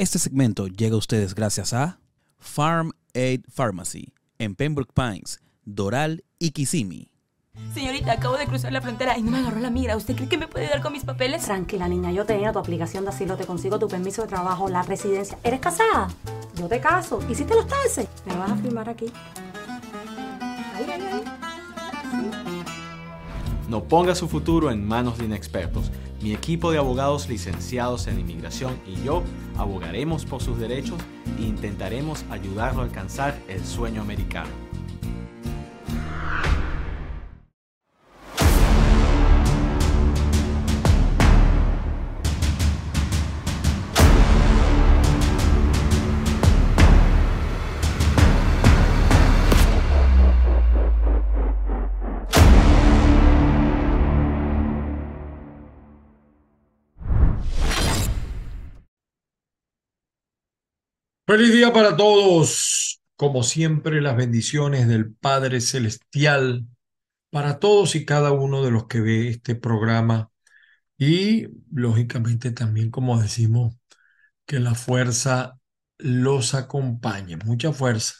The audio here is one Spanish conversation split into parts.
Este segmento llega a ustedes gracias a Farm Aid Pharmacy en Pembroke Pines, Doral y Kissimmee. Señorita, acabo de cruzar la frontera y no me agarró la migra. ¿Usted cree que me puede dar con mis papeles? Tranquila, niña, yo tenía tu aplicación de asilo, te consigo tu permiso de trabajo, la residencia. ¿Eres casada? Yo te caso. ¿Hiciste los taxes? Me vas a firmar aquí. Ahí, ahí, ahí. No ponga su futuro en manos de inexpertos. Mi equipo de abogados licenciados en inmigración y yo abogaremos por sus derechos e intentaremos ayudarlo a alcanzar el sueño americano. Feliz día para todos. Como siempre, las bendiciones del Padre Celestial para todos y cada uno de los que ve este programa. Y lógicamente también, como decimos, que la fuerza los acompañe. Mucha fuerza.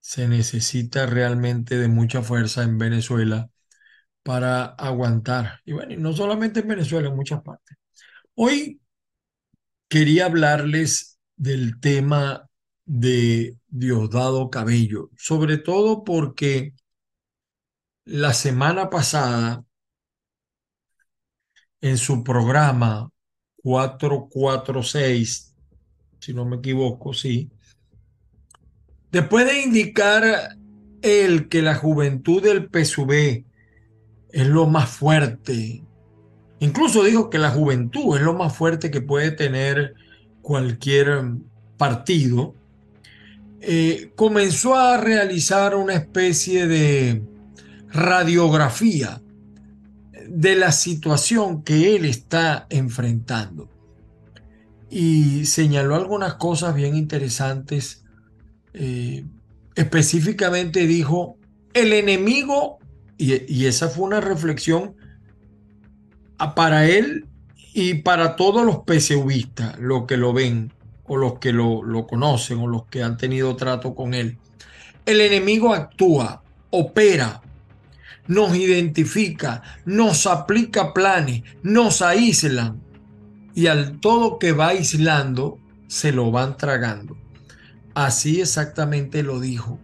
Se necesita realmente de mucha fuerza en Venezuela para aguantar. Y bueno, y no solamente en Venezuela, en muchas partes. Hoy quería hablarles del tema de Diosdado Cabello, sobre todo porque la semana pasada, en su programa 446, si no me equivoco, sí, después de indicar él que la juventud del PSUV es lo más fuerte, incluso dijo que la juventud es lo más fuerte que puede tener cualquier partido, eh, comenzó a realizar una especie de radiografía de la situación que él está enfrentando. Y señaló algunas cosas bien interesantes. Eh, específicamente dijo, el enemigo, y, y esa fue una reflexión para él y para todos los PSUvistas, los que lo ven, o los que lo, conocen, o los que han tenido trato con él, el enemigo actúa, opera, nos identifica, nos aplica planes, nos aíslan, y al todo que va aislando, se lo van tragando. Así exactamente lo dijo.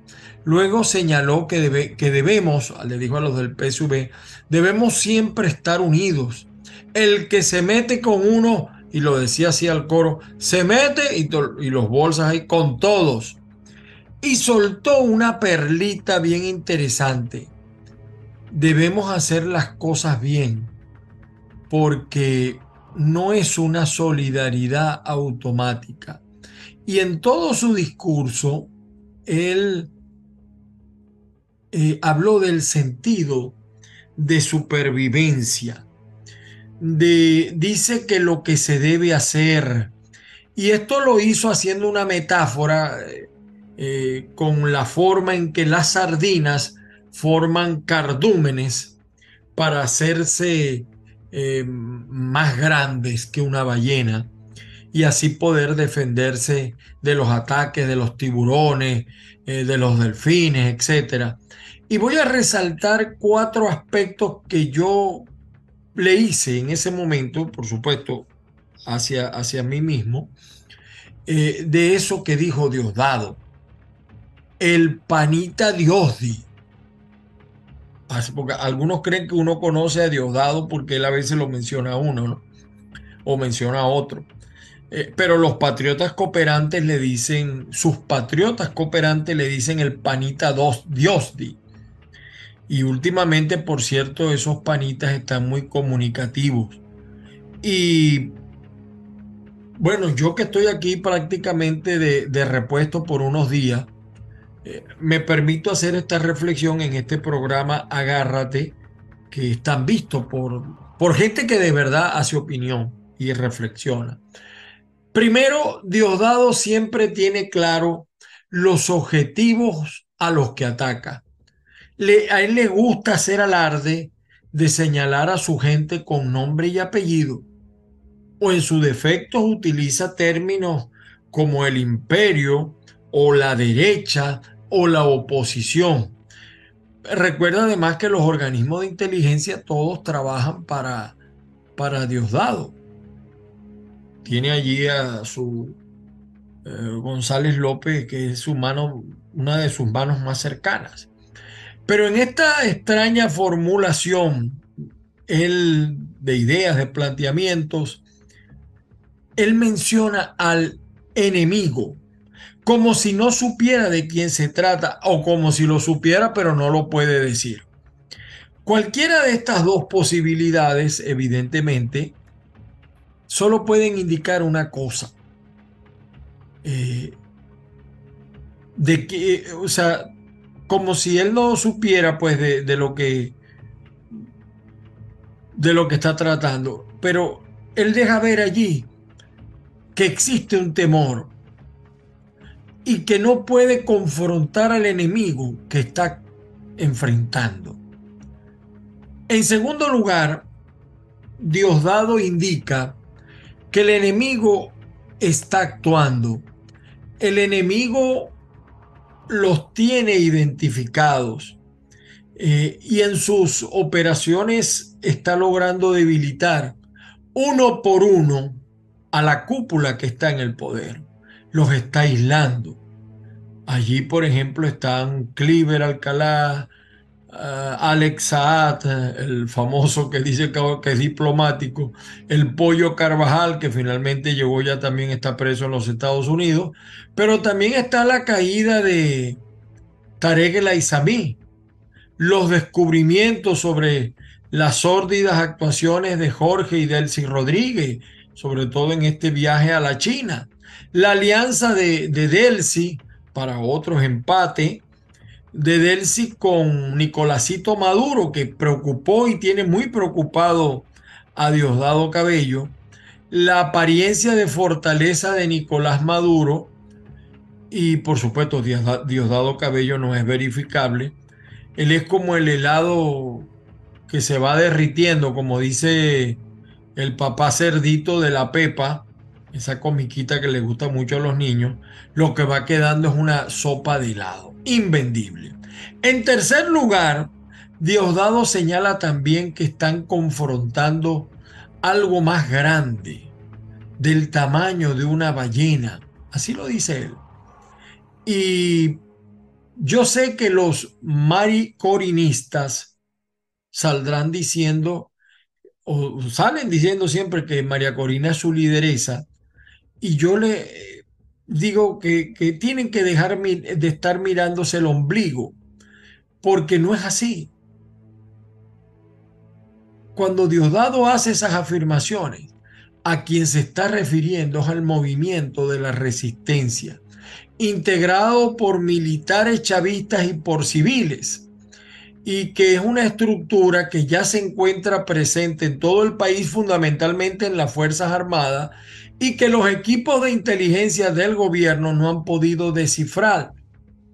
Luego señaló que, que debemos, le dijo a los del PSV, debemos siempre estar unidos el que se mete con uno, y lo decía así al coro, se mete y, los bolsas ahí con todos. Y soltó una perlita bien interesante. Debemos hacer las cosas bien, porque no es una solidaridad automática. Y en todo su discurso, él eh, habló del sentido de supervivencia dice que lo que se debe hacer, y esto lo hizo haciendo una metáfora eh, con la forma en que las sardinas forman cardúmenes para hacerse eh, más grandes que una ballena y así poder defenderse de los ataques de los tiburones, eh, de los delfines, etc. Y voy a resaltar cuatro aspectos que yo le hice en ese momento, por supuesto, hacia, hacia mí mismo, eh, de eso que dijo Diosdado. El panita Diosdi. Porque algunos creen que uno conoce a Diosdado porque él a veces lo menciona a uno, ¿no? O menciona a otro. Eh, pero los patriotas cooperantes le dicen, sus patriotas cooperantes le dicen el panita Diosdi. Y últimamente, por cierto, esos panitas están muy comunicativos. Y bueno, yo que estoy aquí prácticamente de, repuesto por unos días, eh, me permito hacer esta reflexión en este programa Agárrate, que están vistos por, por gente que de verdad hace opinión y reflexiona. Primero, Diosdado siempre tiene claro los objetivos a los que ataca a él le gusta hacer alarde de señalar a su gente con nombre y apellido, o en su defecto utiliza términos como el imperio o la derecha o la oposición. Recuerda además que los organismos de inteligencia todos trabajan para, para Diosdado. Tiene allí a su eh, González López, que es su mano, una de sus manos más cercanas. Pero en esta extraña formulación él, de ideas, de planteamientos, él menciona al enemigo como si no supiera de quién se trata o como si lo supiera pero no lo puede decir. Cualquiera de estas dos posibilidades, evidentemente, solo pueden indicar una cosa. Eh, de que, o sea, como si él no supiera pues de, lo que de lo que está tratando, pero él deja ver allí que existe un temor y que no puede confrontar al enemigo que está enfrentando. En segundo lugar, Diosdado indica que el enemigo está actuando. El enemigo los tiene identificados eh, y en sus operaciones está logrando debilitar uno por uno a la cúpula que está en el poder. Los está aislando. Allí, por ejemplo, están Cliver Alcalá, uh, Alex Saad, el famoso que dice que, es diplomático, el Pollo Carvajal, que finalmente llegó ya también está preso en los Estados Unidos, pero también está la caída de Tarek El Aizami, los descubrimientos sobre las sórdidas actuaciones de Jorge y Delcy Rodríguez, sobre todo en este viaje a la China. La alianza de, de Delcy para otros empates de Delcy con Nicolásito Maduro, que preocupó y tiene muy preocupado a Diosdado Cabello. La apariencia de fortaleza de Nicolás Maduro y por supuesto Diosdado Cabello no es verificable. Él es como el helado que se va derritiendo, como dice el papá cerdito de la Pepa, esa comiquita que le gusta mucho a los niños, lo que va quedando es una sopa de helado, invendible. En tercer lugar, Diosdado señala también que están confrontando algo más grande, del tamaño de una ballena, así lo dice él. Y yo sé que los maricorinistas saldrán diciendo, o salen diciendo siempre que María Corina es su lideresa, y yo le digo que, que tienen que dejar de estar mirándose el ombligo, porque no es así. Cuando Diosdado hace esas afirmaciones, a quien se está refiriendo es al movimiento de la resistencia, integrado por militares chavistas y por civiles, y que es una estructura que ya se encuentra presente en todo el país, fundamentalmente en las Fuerzas Armadas, y que los equipos de inteligencia del gobierno no han podido descifrar,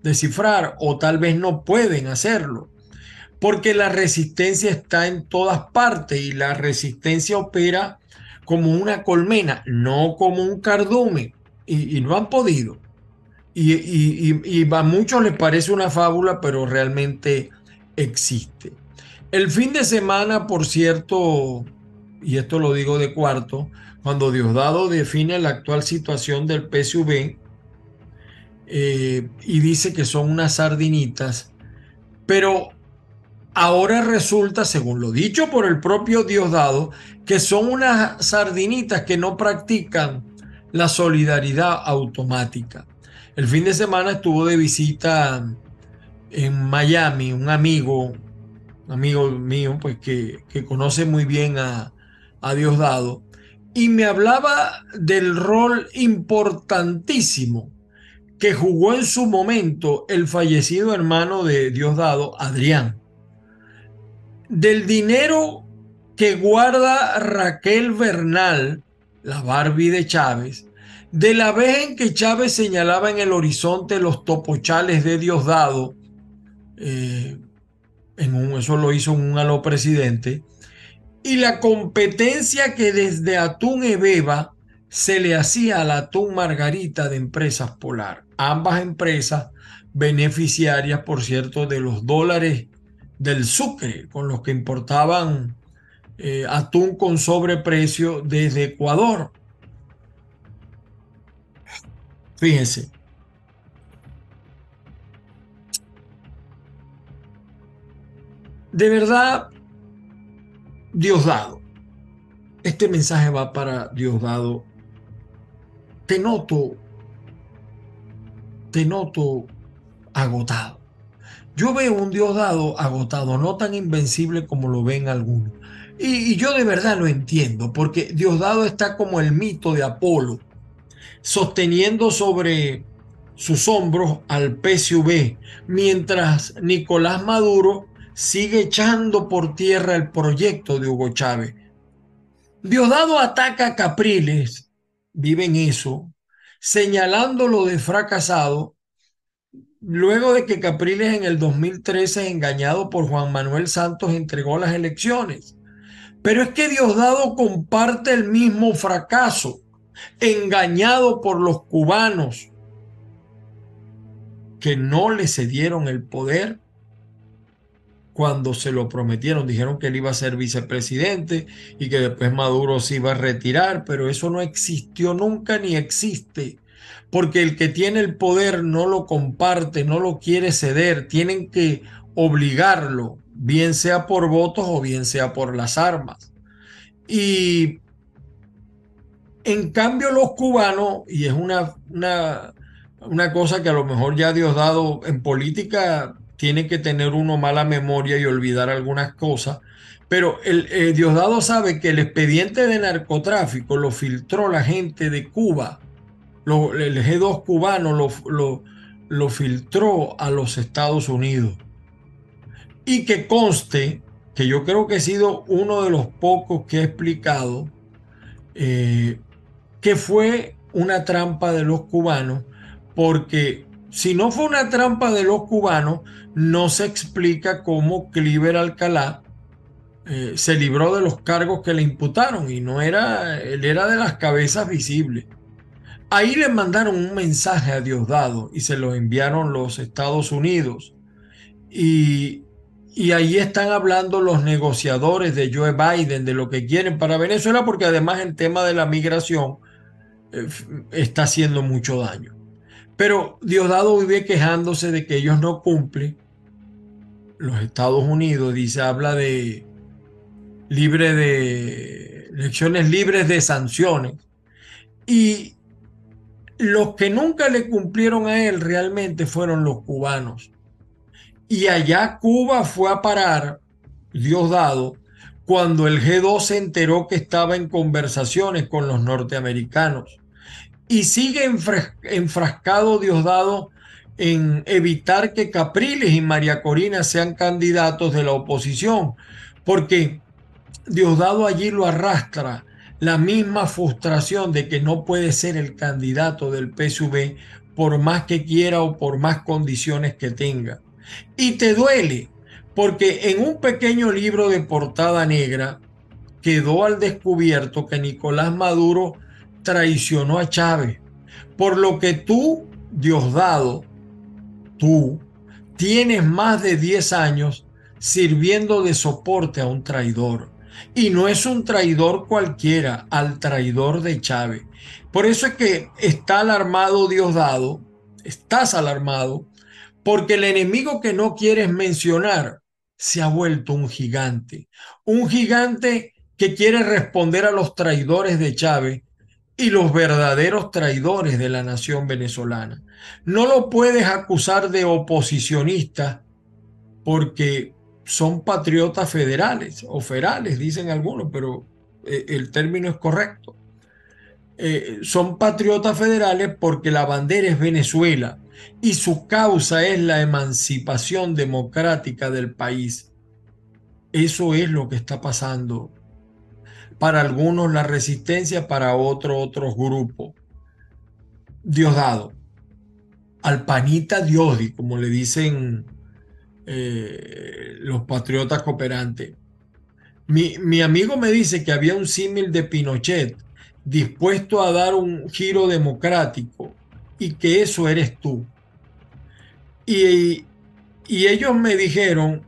descifrar o tal vez no pueden hacerlo, porque la resistencia está en todas partes y la resistencia opera como una colmena, no como un cardumen, y, y no han podido. Y, y, y, a muchos les parece una fábula, pero realmente existe. El fin de semana, por cierto, y esto lo digo de cuarto, cuando Diosdado define la actual situación del PSV eh, y dice que son unas sardinitas, pero ahora resulta, según lo dicho por el propio Diosdado, que son unas sardinitas que no practican la solidaridad automática. El fin de semana estuvo de visita en Miami un amigo, amigo mío, pues que, que conoce muy bien a, a Diosdado, y me hablaba del rol importantísimo que jugó en su momento el fallecido hermano de Diosdado, Adrián. Del dinero que guarda Raquel Bernal, la Barbie de Chávez, de la vez en que Chávez señalaba en el horizonte los topochales de Diosdado, eh, en un, eso lo hizo un aló presidente, y la competencia que desde Atún Ebeba se le hacía al atún margarita de empresas polar. Ambas empresas beneficiarias, por cierto, de los dólares del Sucre, con los que importaban eh, atún con sobreprecio desde Ecuador. Fíjense. De verdad, Diosdado. Este mensaje va para Diosdado. Te noto, te noto agotado. Yo veo un Diosdado agotado, no tan invencible como lo ven algunos. Y, yo de verdad lo entiendo, porque Diosdado está como el mito de Apolo, sosteniendo sobre sus hombros al PSV, mientras Nicolás Maduro sigue echando por tierra el proyecto de Hugo Chávez. Diosdado ataca a Capriles, vive en eso, señalándolo de fracasado, luego de que Capriles en el 2013, engañado por Juan Manuel Santos, entregó las elecciones. Pero es que Diosdado comparte el mismo fracaso, engañado por los cubanos que no le cedieron el poder cuando se lo prometieron. Dijeron que él iba a ser vicepresidente y que después Maduro se iba a retirar, pero eso no existió nunca ni existe. Porque el que tiene el poder no lo comparte, no lo quiere ceder, tienen que obligarlo, bien sea por votos o bien sea por las armas. Y en cambio los cubanos, y es una, una, una cosa que a lo mejor ya Dios dado en política, tiene que tener uno mala memoria y olvidar algunas cosas. Pero el eh, Diosdado sabe que el expediente de narcotráfico lo filtró la gente de Cuba. Lo, el G2 cubano lo, lo, filtró a los Estados Unidos. Y que conste, que yo creo que he sido uno de los pocos que he explicado, eh, que fue una trampa de los cubanos, porque si no fue una trampa de los cubanos, no se explica cómo Cliver Alcalá eh, se libró de los cargos que le imputaron y no era, él era de las cabezas visibles. Ahí le mandaron un mensaje a Diosdado y se lo enviaron los Estados Unidos. Y, y ahí están hablando los negociadores de Joe Biden de lo que quieren para Venezuela, porque además el tema de la migración eh, está haciendo mucho daño. Pero Diosdado vive quejándose de que ellos no cumplen. Los Estados Unidos dice, habla de libre de elecciones libres de sanciones. Y los que nunca le cumplieron a él realmente fueron los cubanos. Y allá Cuba fue a parar, Diosdado, cuando el G2 se enteró que estaba en conversaciones con los norteamericanos y sigue enfrascado Diosdado en evitar que Capriles y María Corina sean candidatos de la oposición, porque Diosdado allí lo arrastra la misma frustración de que no puede ser el candidato del PSV por más que quiera o por más condiciones que tenga. Y te duele, porque en un pequeño libro de portada negra quedó al descubierto que Nicolás Maduro traicionó a Chávez. Por lo que tú, Diosdado, tú, tienes más de 10 años sirviendo de soporte a un traidor. Y no es un traidor cualquiera, al traidor de Chávez. Por eso es que está alarmado Diosdado, estás alarmado, porque el enemigo que no quieres mencionar se ha vuelto un gigante. Un gigante que quiere responder a los traidores de Chávez y los verdaderos traidores de la nación venezolana. No lo puedes acusar de oposicionista porque son patriotas federales o ferales, dicen algunos, pero eh, el término es correcto. Eh, son patriotas federales porque la bandera es Venezuela y su causa es la emancipación democrática del país. Eso es lo que está pasando para algunos la resistencia, para otros otros grupos. Diosdado, al panita Diosdi, como le dicen eh, los patriotas cooperantes. Mi, mi amigo me dice que había un símil de Pinochet, dispuesto a dar un giro democrático y que eso eres tú. Y, y ellos me dijeron,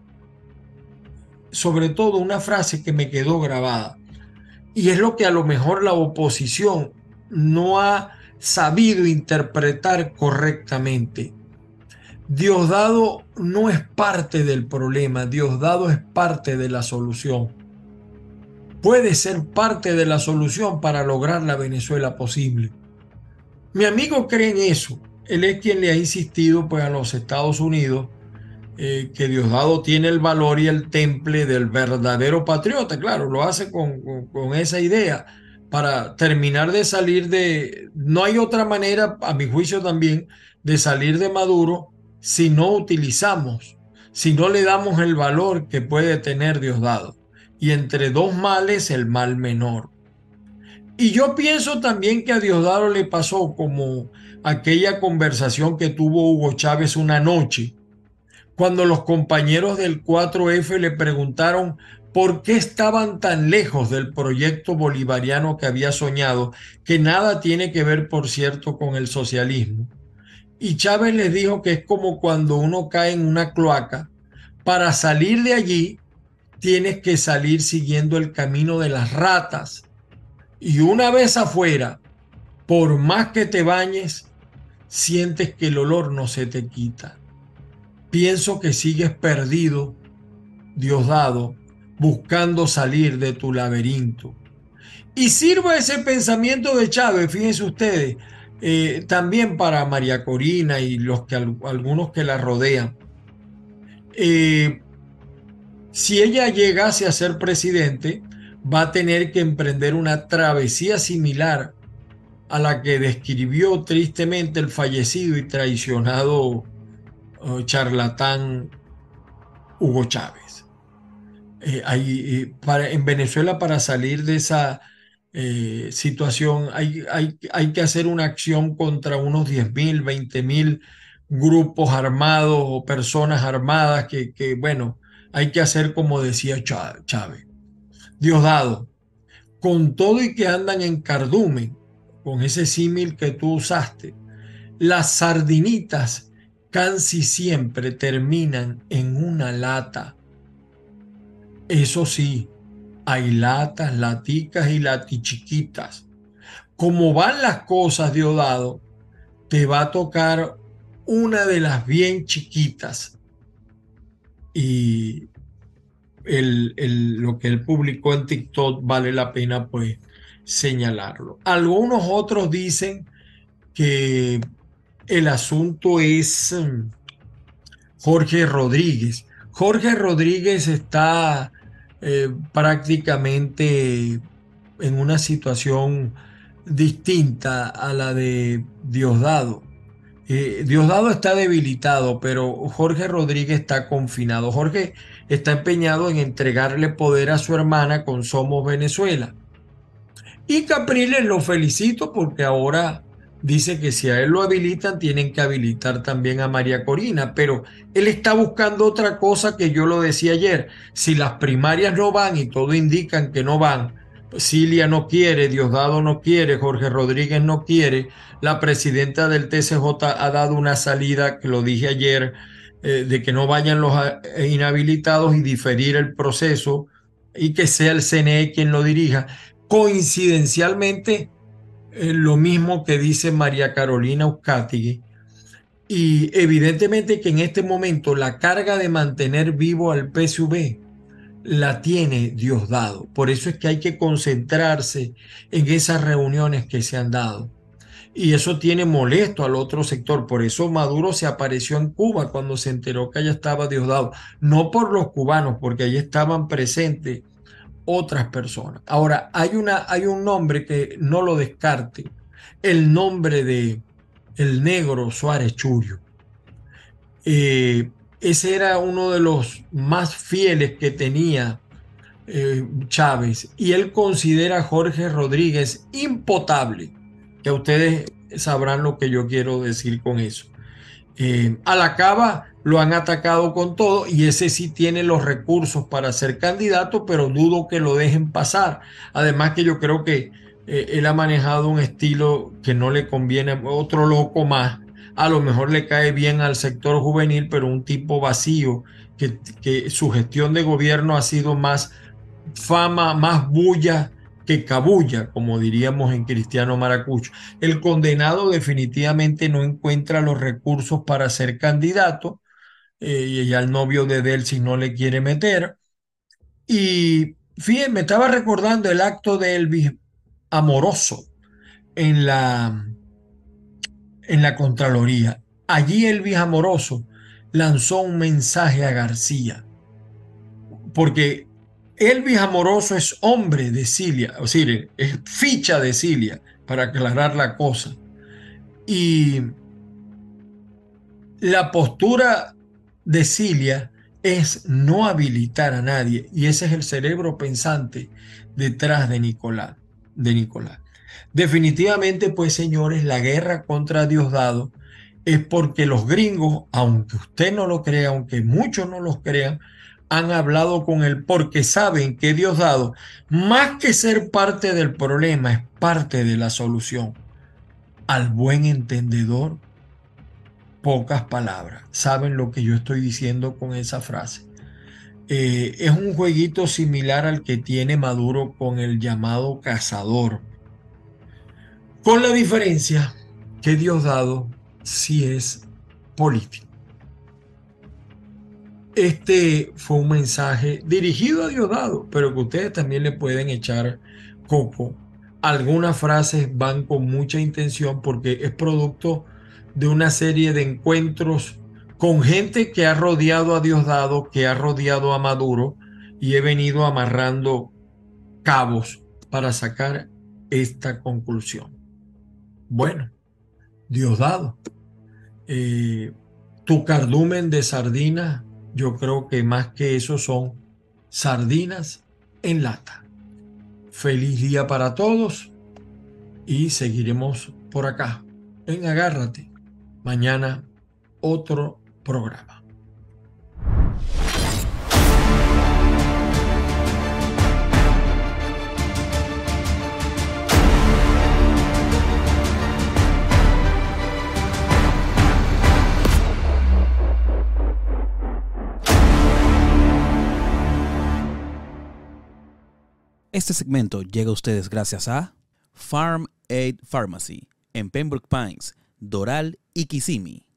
sobre todo, una frase que me quedó grabada. Y es lo que a lo mejor la oposición no ha sabido interpretar correctamente. Diosdado no es parte del problema, Diosdado es parte de la solución. Puede ser parte de la solución para lograr la Venezuela posible. Mi amigo cree en eso. Él es quien le ha insistido pues, a los Estados Unidos eh, que Diosdado tiene el valor y el temple del verdadero patriota. Claro, lo hace con, con esa idea para terminar de salir de... No hay otra manera, a mi juicio también, de salir de Maduro si no utilizamos, si no le damos el valor que puede tener Diosdado. Y entre dos males, el mal menor. Y yo pienso también que a Diosdado le pasó como aquella conversación que tuvo Hugo Chávez una noche, cuando los compañeros del 4F le preguntaron por qué estaban tan lejos del proyecto bolivariano que había soñado, que nada tiene que ver, por cierto, con el socialismo. Y Chávez les dijo que es como cuando uno cae en una cloaca. Para salir de allí, tienes que salir siguiendo el camino de las ratas. Y una vez afuera, por más que te bañes, sientes que el olor no se te quita. Pienso que sigues perdido, Diosdado, buscando salir de tu laberinto. Y sirva ese pensamiento de Chávez, fíjense ustedes, eh, también para María Corina y los que, algunos que la rodean. Eh, si ella llegase a ser presidente, va a tener que emprender una travesía similar a la que describió tristemente el fallecido y traicionado charlatán Hugo Chávez. en Venezuela, para salir de esa eh, situación, hay, hay, hay, que hacer una acción contra unos 10.000, 20.000 grupos armados o personas armadas que, que, bueno, hay que hacer como decía Chávez. Diosdado, con todo y que andan en cardumen, con ese símil que tú usaste, las sardinitas casi siempre terminan en una lata. Eso sí, hay latas, laticas y latichiquitas. Como van las cosas, Diodado, te va a tocar una de las bien chiquitas. Y lo que él publicó en TikTok vale la pena pues señalarlo. Algunos otros dicen que el asunto es mm, Jorge Rodríguez. Jorge Rodríguez está eh, prácticamente en una situación distinta a la de Diosdado. Eh, Diosdado está debilitado, pero Jorge Rodríguez está confinado. Jorge está empeñado en entregarle poder a su hermana con Somos Venezuela. Y Capriles lo felicito porque ahora dice que si a él lo habilitan, tienen que habilitar también a María Corina, pero él está buscando otra cosa que yo lo decía ayer. Si las primarias no van y todo indican que no van, Cilia no quiere, Diosdado no quiere, Jorge Rodríguez no quiere, la presidenta del TCJ ha dado una salida, que lo dije ayer, eh, de que no vayan los eh, inhabilitados y diferir el proceso y que sea el CNE quien lo dirija. Coincidencialmente, lo mismo que dice María Carolina Euskatigui. Y evidentemente que en este momento la carga de mantener vivo al PSV la tiene Dios dado. Por eso es que hay que concentrarse en esas reuniones que se han dado. Y eso tiene molesto al otro sector. Por eso Maduro se apareció en Cuba cuando se enteró que allá estaba Diosdado. No por los cubanos, porque allí estaban presentes otras personas. Ahora, hay, una, hay un nombre que no lo descarte, el nombre de el negro Suárez Chuyo. Eh, ese era uno de los más fieles que tenía eh, Chávez y él considera a Jorge Rodríguez impotable, que ustedes sabrán lo que yo quiero decir con eso. Eh, a la cava lo han atacado con todo y ese sí tiene los recursos para ser candidato, pero dudo que lo dejen pasar. Además que yo creo que eh, él ha manejado un estilo que no le conviene otro loco más. A lo mejor le cae bien al sector juvenil, pero un tipo vacío, que su gestión de gobierno ha sido más fama, más bulla que cabulla, como diríamos en Cristiano Maracucho. El condenado definitivamente no encuentra los recursos para ser candidato eh, y ya el novio de Delcy no le quiere meter. Y fíjense, me estaba recordando el acto de Elvis amoroso en la, en la Contraloría. Allí Elvis Amoroso lanzó un mensaje a García, porque Elvis Amoroso es hombre de Cilia, o sea, es ficha de Cilia, para aclarar la cosa. Y la postura de Cilia es no habilitar a nadie, y ese es el cerebro pensante detrás de Nicolás de Nicolás. Definitivamente, pues señores, la guerra contra Diosdado es porque los gringos, aunque usted no lo crea, aunque muchos no los crean, han hablado con él porque saben que Diosdado, más que ser parte del problema, es parte de la solución. Al buen entendedor, pocas palabras. Saben lo que yo estoy diciendo con esa frase. Eh, es un jueguito similar al que tiene Maduro con el llamado cazador. Con la diferencia que Diosdado sí es político. Este fue un mensaje dirigido a Diosdado, pero que ustedes también le pueden echar coco. Algunas frases van con mucha intención porque es producto de una serie de encuentros con gente que ha rodeado a Diosdado, que ha rodeado a Maduro, y he venido amarrando cabos para sacar esta conclusión. Bueno, Diosdado, eh, tu cardumen de sardinas, yo creo que más que eso son sardinas en lata. Feliz día para todos y seguiremos por acá en Agárrate. Mañana otro programa. Este segmento llega a ustedes gracias a Farm Aid Pharmacy en Pembroke Pines, Doral y Kissimmee.